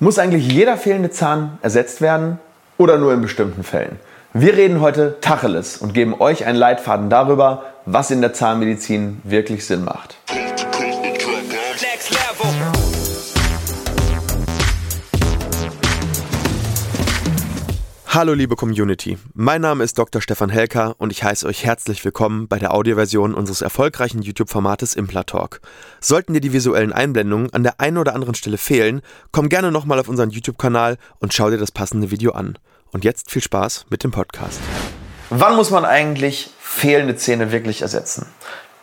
Muss eigentlich jeder fehlende Zahn ersetzt werden oder nur in bestimmten Fällen? Wir reden heute Tacheles und geben euch einen Leitfaden darüber, was in der Zahnmedizin wirklich Sinn macht. Hallo liebe Community, mein Name ist Dr. Stefan Helker und ich heiße euch herzlich willkommen bei der Audioversion unseres erfolgreichen YouTube-Formates Implatalk. Sollten dir die visuellen Einblendungen an der einen oder anderen Stelle fehlen, komm gerne nochmal auf unseren YouTube-Kanal und schau dir das passende Video an. Und jetzt viel Spaß mit dem Podcast. Wann muss man eigentlich fehlende Zähne wirklich ersetzen?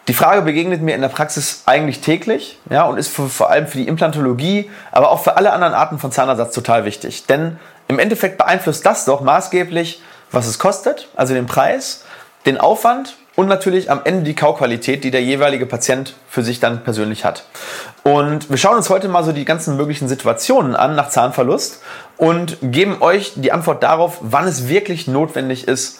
Die Frage begegnet mir in der Praxis eigentlich täglich ja, und ist für, vor allem für die Implantologie, aber auch für alle anderen Arten von Zahnersatz total wichtig. Denn im Endeffekt beeinflusst das doch maßgeblich, was es kostet, also den Preis, den Aufwand und natürlich am Ende die Kauqualität, die der jeweilige Patient für sich dann persönlich hat. Und wir schauen uns heute mal so die ganzen möglichen Situationen an nach Zahnverlust und geben euch die Antwort darauf, wann es wirklich notwendig ist,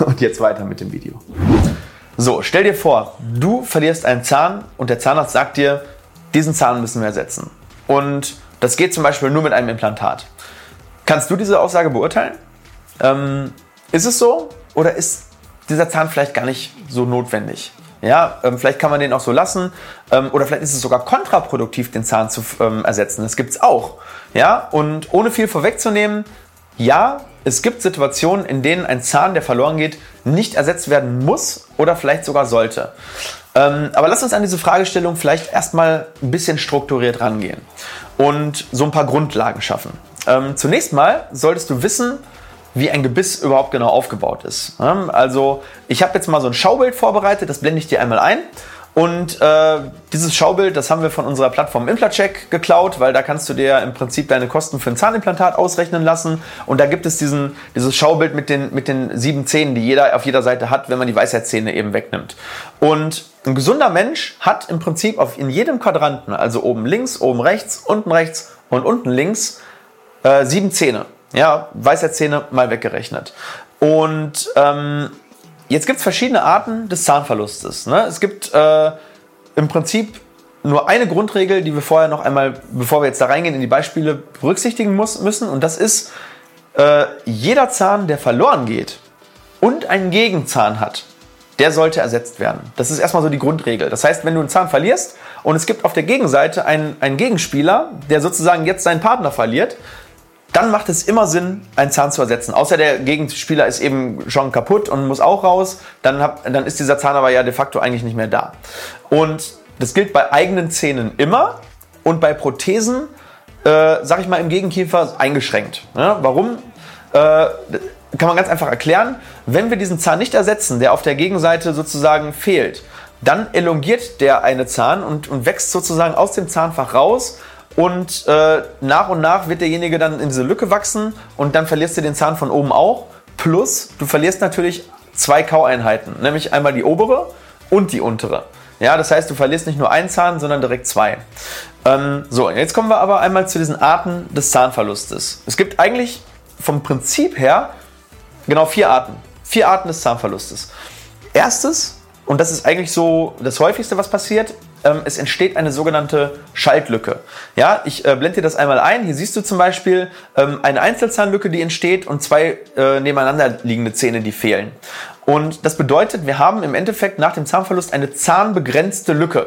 Und jetzt weiter mit dem Video. So, stell dir vor, du verlierst einen Zahn und der Zahnarzt sagt dir, diesen Zahn müssen wir ersetzen. Und das geht zum Beispiel nur mit einem Implantat. Kannst du diese Aussage beurteilen? Ähm, ist es so oder ist dieser Zahn vielleicht gar nicht so notwendig? Ja, ähm, vielleicht kann man den auch so lassen ähm, oder vielleicht ist es sogar kontraproduktiv, den Zahn zu ähm, ersetzen. Das gibt es auch. Ja, und ohne viel vorwegzunehmen, ja, es gibt Situationen, in denen ein Zahn, der verloren geht, nicht ersetzt werden muss oder vielleicht sogar sollte. Ähm, aber lass uns an diese Fragestellung vielleicht erstmal ein bisschen strukturiert rangehen und so ein paar Grundlagen schaffen. Ähm, zunächst mal solltest du wissen, wie ein Gebiss überhaupt genau aufgebaut ist. Also ich habe jetzt mal so ein Schaubild vorbereitet, das blende ich dir einmal ein und äh, dieses Schaubild, das haben wir von unserer Plattform Implatcheck geklaut, weil da kannst du dir im Prinzip deine Kosten für ein Zahnimplantat ausrechnen lassen. Und da gibt es diesen, dieses Schaubild mit den, mit den sieben Zähnen, die jeder auf jeder Seite hat, wenn man die Weisheitszähne eben wegnimmt. Und ein gesunder Mensch hat im Prinzip auf, in jedem Quadranten, also oben links, oben rechts, unten rechts und unten links, äh, sieben Zähne. Ja, Weisheitszähne mal weggerechnet. Und ähm, Jetzt gibt es verschiedene Arten des Zahnverlustes. Ne? Es gibt äh, im Prinzip nur eine Grundregel, die wir vorher noch einmal, bevor wir jetzt da reingehen, in die Beispiele berücksichtigen muss, müssen. Und das ist, äh, jeder Zahn, der verloren geht und einen Gegenzahn hat, der sollte ersetzt werden. Das ist erstmal so die Grundregel. Das heißt, wenn du einen Zahn verlierst und es gibt auf der Gegenseite einen, einen Gegenspieler, der sozusagen jetzt seinen Partner verliert, dann macht es immer Sinn, einen Zahn zu ersetzen. Außer der Gegenspieler ist eben schon kaputt und muss auch raus, dann, hab, dann ist dieser Zahn aber ja de facto eigentlich nicht mehr da. Und das gilt bei eigenen Zähnen immer und bei Prothesen, äh, sag ich mal, im Gegenkiefer eingeschränkt. Ja, warum? Äh, kann man ganz einfach erklären. Wenn wir diesen Zahn nicht ersetzen, der auf der Gegenseite sozusagen fehlt, dann elongiert der eine Zahn und, und wächst sozusagen aus dem Zahnfach raus und äh, nach und nach wird derjenige dann in diese Lücke wachsen und dann verlierst du den Zahn von oben auch. Plus, du verlierst natürlich zwei Kaueinheiten, nämlich einmal die obere und die untere. Ja, das heißt, du verlierst nicht nur einen Zahn, sondern direkt zwei. Ähm, so, jetzt kommen wir aber einmal zu diesen Arten des Zahnverlustes. Es gibt eigentlich vom Prinzip her genau vier Arten. Vier Arten des Zahnverlustes. Erstes, und das ist eigentlich so das häufigste, was passiert, ähm, es entsteht eine sogenannte Schaltlücke. Ja, ich äh, blende dir das einmal ein. Hier siehst du zum Beispiel ähm, eine Einzelzahnlücke, die entsteht und zwei äh, nebeneinander liegende Zähne, die fehlen. Und das bedeutet, wir haben im Endeffekt nach dem Zahnverlust eine zahnbegrenzte Lücke.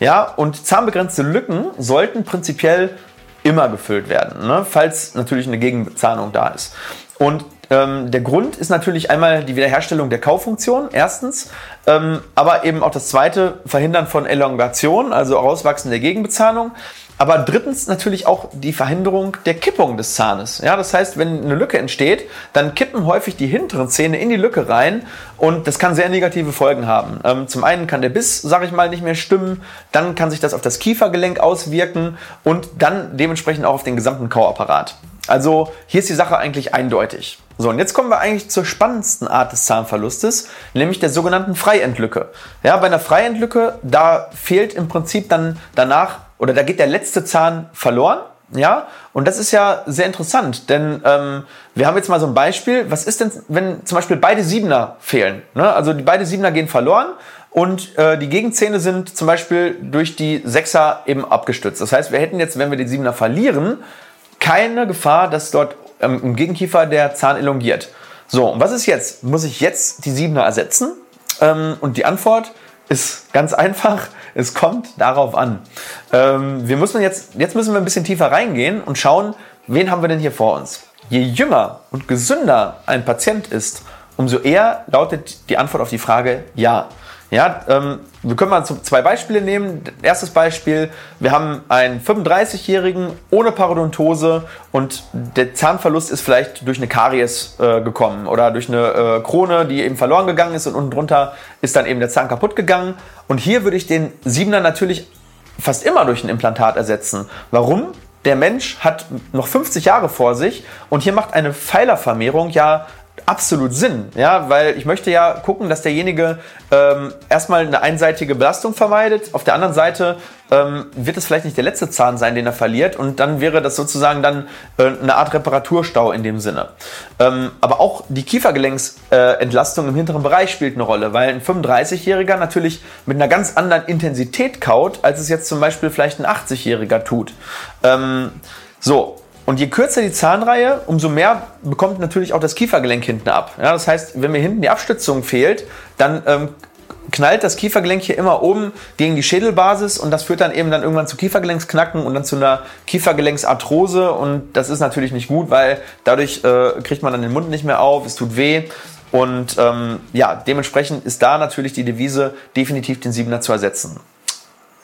Ja, und zahnbegrenzte Lücken sollten prinzipiell immer gefüllt werden, ne? falls natürlich eine Gegenbezahlung da ist. Und ähm, der Grund ist natürlich einmal die Wiederherstellung der Kauffunktion, erstens, ähm, aber eben auch das zweite, Verhindern von Elongation, also Rauswachsen der Gegenbezahlung. Aber drittens natürlich auch die Verhinderung der Kippung des Zahnes. Ja, das heißt, wenn eine Lücke entsteht, dann kippen häufig die hinteren Zähne in die Lücke rein und das kann sehr negative Folgen haben. Ähm, zum einen kann der Biss, sage ich mal, nicht mehr stimmen, dann kann sich das auf das Kiefergelenk auswirken und dann dementsprechend auch auf den gesamten Kauapparat. Also hier ist die Sache eigentlich eindeutig. So, und jetzt kommen wir eigentlich zur spannendsten Art des Zahnverlustes, nämlich der sogenannten Freiendlücke. Ja, bei einer Freiendlücke, da fehlt im Prinzip dann danach oder da geht der letzte Zahn verloren. Ja, und das ist ja sehr interessant, denn ähm, wir haben jetzt mal so ein Beispiel. Was ist denn, wenn zum Beispiel beide Siebener fehlen? Ne? Also die beide Siebener gehen verloren und äh, die Gegenzähne sind zum Beispiel durch die Sechser eben abgestützt. Das heißt, wir hätten jetzt, wenn wir die Siebener verlieren, keine Gefahr, dass dort ähm, im Gegenkiefer der Zahn elongiert. So, und was ist jetzt? Muss ich jetzt die Siebener ersetzen? Ähm, und die Antwort ist ganz einfach. Es kommt darauf an. Ähm, wir müssen jetzt, jetzt müssen wir ein bisschen tiefer reingehen und schauen, wen haben wir denn hier vor uns? Je jünger und gesünder ein Patient ist, umso eher lautet die Antwort auf die Frage ja. Ja, ähm, wir können mal zwei Beispiele nehmen. Erstes Beispiel, wir haben einen 35-Jährigen ohne Parodontose und der Zahnverlust ist vielleicht durch eine Karies äh, gekommen oder durch eine äh, Krone, die eben verloren gegangen ist und unten drunter ist dann eben der Zahn kaputt gegangen. Und hier würde ich den Siebener natürlich fast immer durch ein Implantat ersetzen. Warum? Der Mensch hat noch 50 Jahre vor sich und hier macht eine Pfeilervermehrung ja absolut Sinn, ja, weil ich möchte ja gucken, dass derjenige ähm, erstmal eine einseitige Belastung vermeidet. Auf der anderen Seite ähm, wird es vielleicht nicht der letzte Zahn sein, den er verliert und dann wäre das sozusagen dann äh, eine Art Reparaturstau in dem Sinne. Ähm, aber auch die Kiefergelenksentlastung äh, im hinteren Bereich spielt eine Rolle, weil ein 35-Jähriger natürlich mit einer ganz anderen Intensität kaut, als es jetzt zum Beispiel vielleicht ein 80-Jähriger tut. Ähm, so, und je kürzer die Zahnreihe, umso mehr bekommt natürlich auch das Kiefergelenk hinten ab. Ja, das heißt, wenn mir hinten die Abstützung fehlt, dann ähm, knallt das Kiefergelenk hier immer oben gegen die Schädelbasis und das führt dann eben dann irgendwann zu Kiefergelenksknacken und dann zu einer Kiefergelenksarthrose und das ist natürlich nicht gut, weil dadurch äh, kriegt man dann den Mund nicht mehr auf, es tut weh und ähm, ja, dementsprechend ist da natürlich die Devise definitiv den Siebener zu ersetzen.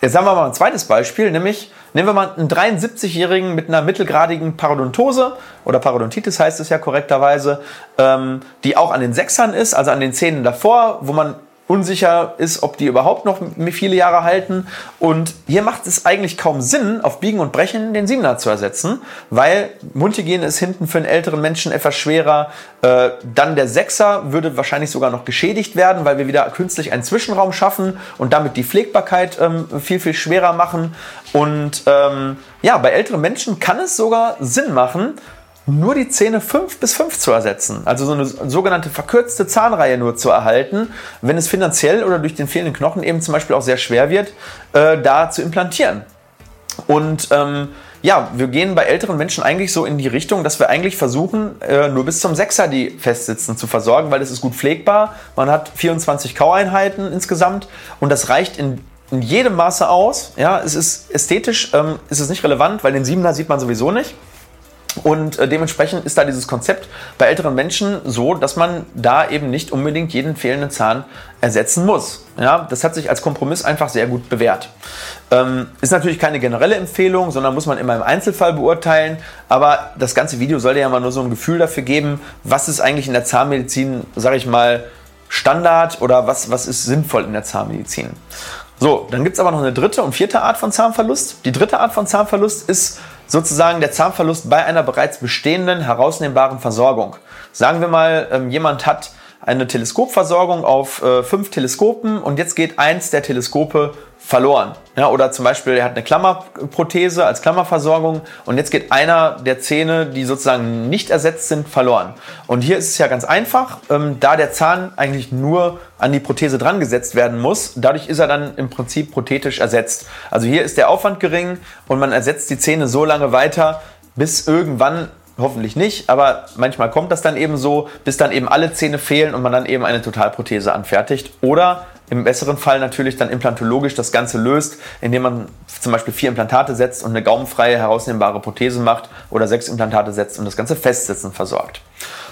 Jetzt haben wir mal ein zweites Beispiel, nämlich nehmen wir mal einen 73-Jährigen mit einer mittelgradigen Parodontose oder Parodontitis heißt es ja korrekterweise, ähm, die auch an den Sechsern ist, also an den Zähnen davor, wo man unsicher ist, ob die überhaupt noch viele Jahre halten. Und hier macht es eigentlich kaum Sinn, auf Biegen und Brechen den Siebener zu ersetzen, weil Mundhygiene ist hinten für einen älteren Menschen etwas schwerer. Äh, dann der Sechser würde wahrscheinlich sogar noch geschädigt werden, weil wir wieder künstlich einen Zwischenraum schaffen und damit die Pflegbarkeit ähm, viel, viel schwerer machen. Und ähm, ja, bei älteren Menschen kann es sogar Sinn machen, nur die Zähne 5 bis 5 zu ersetzen. Also so eine sogenannte verkürzte Zahnreihe nur zu erhalten, wenn es finanziell oder durch den fehlenden Knochen eben zum Beispiel auch sehr schwer wird, äh, da zu implantieren. Und ähm, ja, wir gehen bei älteren Menschen eigentlich so in die Richtung, dass wir eigentlich versuchen, äh, nur bis zum Sechser die festsitzen zu versorgen, weil das ist gut pflegbar. Man hat 24 Kaueinheiten insgesamt und das reicht in in jedem Maße aus. Ja, es ist ästhetisch, ähm, ist es nicht relevant, weil den Siebener sieht man sowieso nicht. Und äh, dementsprechend ist da dieses Konzept bei älteren Menschen so, dass man da eben nicht unbedingt jeden fehlenden Zahn ersetzen muss. Ja, das hat sich als Kompromiss einfach sehr gut bewährt. Ähm, ist natürlich keine generelle Empfehlung, sondern muss man immer im Einzelfall beurteilen. Aber das ganze Video soll ja mal nur so ein Gefühl dafür geben, was ist eigentlich in der Zahnmedizin, sage ich mal, Standard oder was, was ist sinnvoll in der Zahnmedizin. So, dann gibt es aber noch eine dritte und vierte Art von Zahnverlust. Die dritte Art von Zahnverlust ist sozusagen der Zahnverlust bei einer bereits bestehenden herausnehmbaren Versorgung. Sagen wir mal, ähm, jemand hat eine Teleskopversorgung auf äh, fünf Teleskopen und jetzt geht eins der Teleskope verloren. Ja, oder zum Beispiel, er hat eine Klammerprothese als Klammerversorgung und jetzt geht einer der Zähne, die sozusagen nicht ersetzt sind, verloren. Und hier ist es ja ganz einfach, ähm, da der Zahn eigentlich nur an die Prothese dran gesetzt werden muss, dadurch ist er dann im Prinzip prothetisch ersetzt. Also hier ist der Aufwand gering und man ersetzt die Zähne so lange weiter, bis irgendwann hoffentlich nicht, aber manchmal kommt das dann eben so, bis dann eben alle Zähne fehlen und man dann eben eine Totalprothese anfertigt. Oder im besseren Fall natürlich dann implantologisch das Ganze löst, indem man zum Beispiel vier Implantate setzt und eine gaumenfreie, herausnehmbare Prothese macht oder sechs Implantate setzt und das Ganze festsitzen versorgt.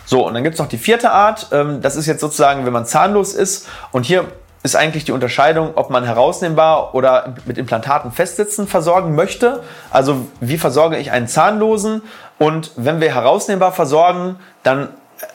So, und dann gibt es noch die vierte Art. Ähm, das ist jetzt sozusagen, wenn man zahnlos ist und hier ist eigentlich die Unterscheidung, ob man herausnehmbar oder mit Implantaten festsitzen versorgen möchte. Also wie versorge ich einen Zahnlosen? Und wenn wir herausnehmbar versorgen, dann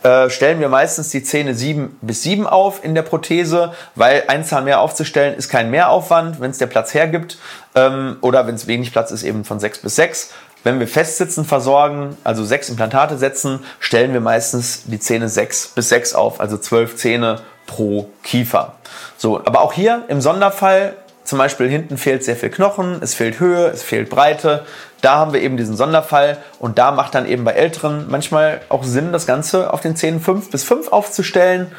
äh, stellen wir meistens die Zähne 7 bis 7 auf in der Prothese, weil ein Zahn mehr aufzustellen ist kein Mehraufwand, wenn es der Platz hergibt. Ähm, oder wenn es wenig Platz ist, eben von 6 bis 6. Wenn wir Festsitzen versorgen, also sechs Implantate setzen, stellen wir meistens die Zähne 6 bis 6 auf, also 12 Zähne pro Kiefer. So, aber auch hier im Sonderfall, zum Beispiel hinten fehlt sehr viel Knochen, es fehlt Höhe, es fehlt Breite. Da haben wir eben diesen Sonderfall und da macht dann eben bei Älteren manchmal auch Sinn, das Ganze auf den Zähnen 5 bis 5 aufzustellen.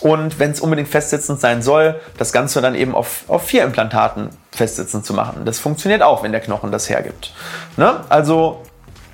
Und wenn es unbedingt festsitzend sein soll, das Ganze dann eben auf, auf vier Implantaten festsitzend zu machen. Das funktioniert auch, wenn der Knochen das hergibt. Ne? Also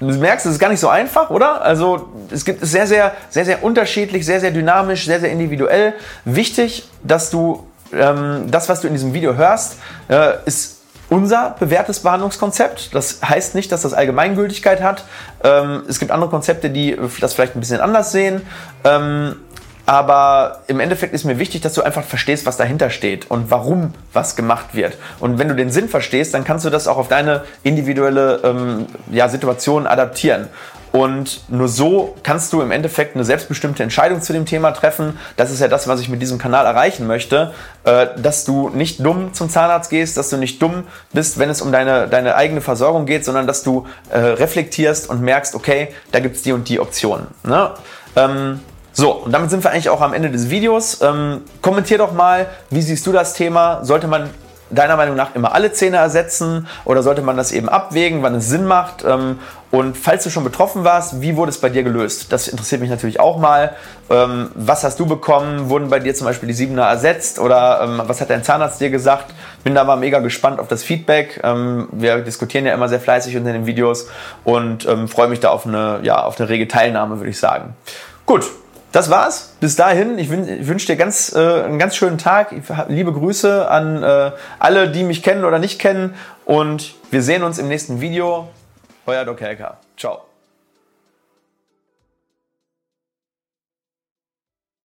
du merkst, es ist gar nicht so einfach, oder? Also es gibt sehr, sehr, sehr, sehr unterschiedlich, sehr, sehr dynamisch, sehr, sehr individuell. Wichtig, dass du ähm, das, was du in diesem Video hörst, äh, ist unser bewährtes Behandlungskonzept. Das heißt nicht, dass das Allgemeingültigkeit hat. Ähm, es gibt andere Konzepte, die das vielleicht ein bisschen anders sehen. Ähm, aber im Endeffekt ist mir wichtig, dass du einfach verstehst, was dahinter steht und warum was gemacht wird. Und wenn du den Sinn verstehst, dann kannst du das auch auf deine individuelle ähm, ja, Situation adaptieren. Und nur so kannst du im Endeffekt eine selbstbestimmte Entscheidung zu dem Thema treffen. Das ist ja das, was ich mit diesem Kanal erreichen möchte. Äh, dass du nicht dumm zum Zahnarzt gehst, dass du nicht dumm bist, wenn es um deine, deine eigene Versorgung geht, sondern dass du äh, reflektierst und merkst, okay, da gibt es die und die Optionen. Ne? Ähm, so, und damit sind wir eigentlich auch am Ende des Videos. Ähm, kommentier doch mal, wie siehst du das Thema? Sollte man deiner Meinung nach immer alle Zähne ersetzen oder sollte man das eben abwägen, wann es Sinn macht? Ähm, und falls du schon betroffen warst, wie wurde es bei dir gelöst? Das interessiert mich natürlich auch mal. Ähm, was hast du bekommen? Wurden bei dir zum Beispiel die Siebener ersetzt oder ähm, was hat dein Zahnarzt dir gesagt? Bin da mal mega gespannt auf das Feedback. wir diskutieren ja immer sehr fleißig unter den Videos und freue mich da auf eine, ja, auf eine rege Teilnahme, würde ich sagen. Gut, das war's. Bis dahin. Ich, wünsche dir ganz, äh, einen ganz schönen Tag. Liebe Grüße an äh, alle, die mich kennen oder nicht kennen. Und wir sehen uns im nächsten Video. Euer Doc Helker. Ciao.